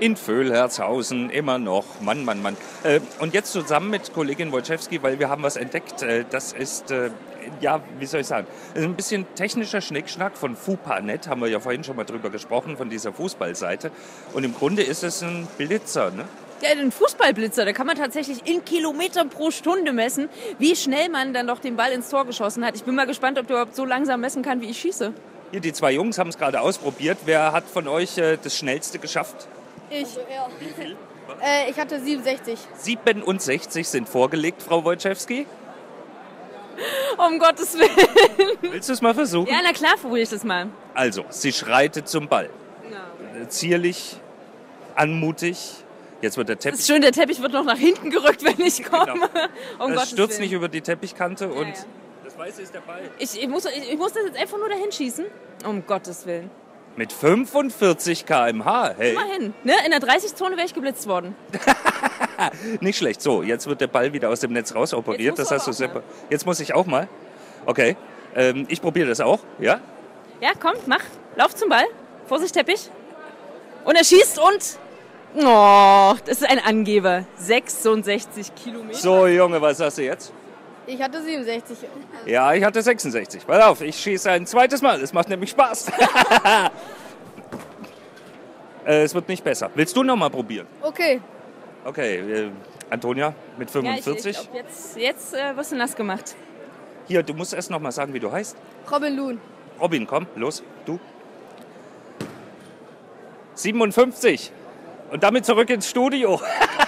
In Vöhlherzhausen, immer noch. Mann, Mann, Mann. Äh, und jetzt zusammen mit Kollegin Wojciechski, weil wir haben was entdeckt. Äh, das ist, äh, ja, wie soll ich sagen, ein bisschen technischer Schnickschnack von FUPA.net, haben wir ja vorhin schon mal drüber gesprochen, von dieser Fußballseite. Und im Grunde ist es ein Blitzer, ne? Ja, den Fußballblitzer, da kann man tatsächlich in Kilometern pro Stunde messen, wie schnell man dann doch den Ball ins Tor geschossen hat. Ich bin mal gespannt, ob der überhaupt so langsam messen kann, wie ich schieße. Hier, die zwei Jungs haben es gerade ausprobiert. Wer hat von euch äh, das Schnellste geschafft? Ich. Wie viel? Äh, ich hatte 67. 67 sind vorgelegt, Frau Wojciechski. Um Gottes Willen. Willst du es mal versuchen? Ja, na klar, probiere ich das mal. Also, sie schreitet zum Ball. Ja. Zierlich, anmutig. Jetzt wird der Teppich. ist schön, der Teppich wird noch nach hinten gerückt, wenn ich komme. Genau. Um es Gottes stürzt Willen. nicht über die Teppichkante und ja. das Weiße ist der Ball. Ich, ich, muss, ich, ich muss das jetzt einfach nur dahin schießen. Um Gottes Willen. Mit 45 km/h. Hey, Immerhin. Ne? In der 30-Zone wäre ich geblitzt worden. nicht schlecht. So, jetzt wird der Ball wieder aus dem Netz rausoperiert. Jetzt Das hast du sehr. Jetzt muss ich auch mal. Okay. Ähm, ich probiere das auch. Ja? Ja, komm, mach. Lauf zum Ball. Vorsicht, Teppich. Und er schießt und... Oh, das ist ein Angeber. 66 Kilometer. So, Junge, was sagst du jetzt? Ich hatte 67. Ja, ich hatte 66. Pass auf, ich schieße ein zweites Mal. Es macht nämlich Spaß. äh, es wird nicht besser. Willst du noch mal probieren? Okay. Okay, äh, Antonia mit Ja, ich, 45. ich glaub, jetzt jetzt äh, wirst du nass gemacht. Hier, du musst erst noch mal sagen, wie du heißt. Robin Loon. Robin, komm, los, du. 57. Und damit zurück ins Studio.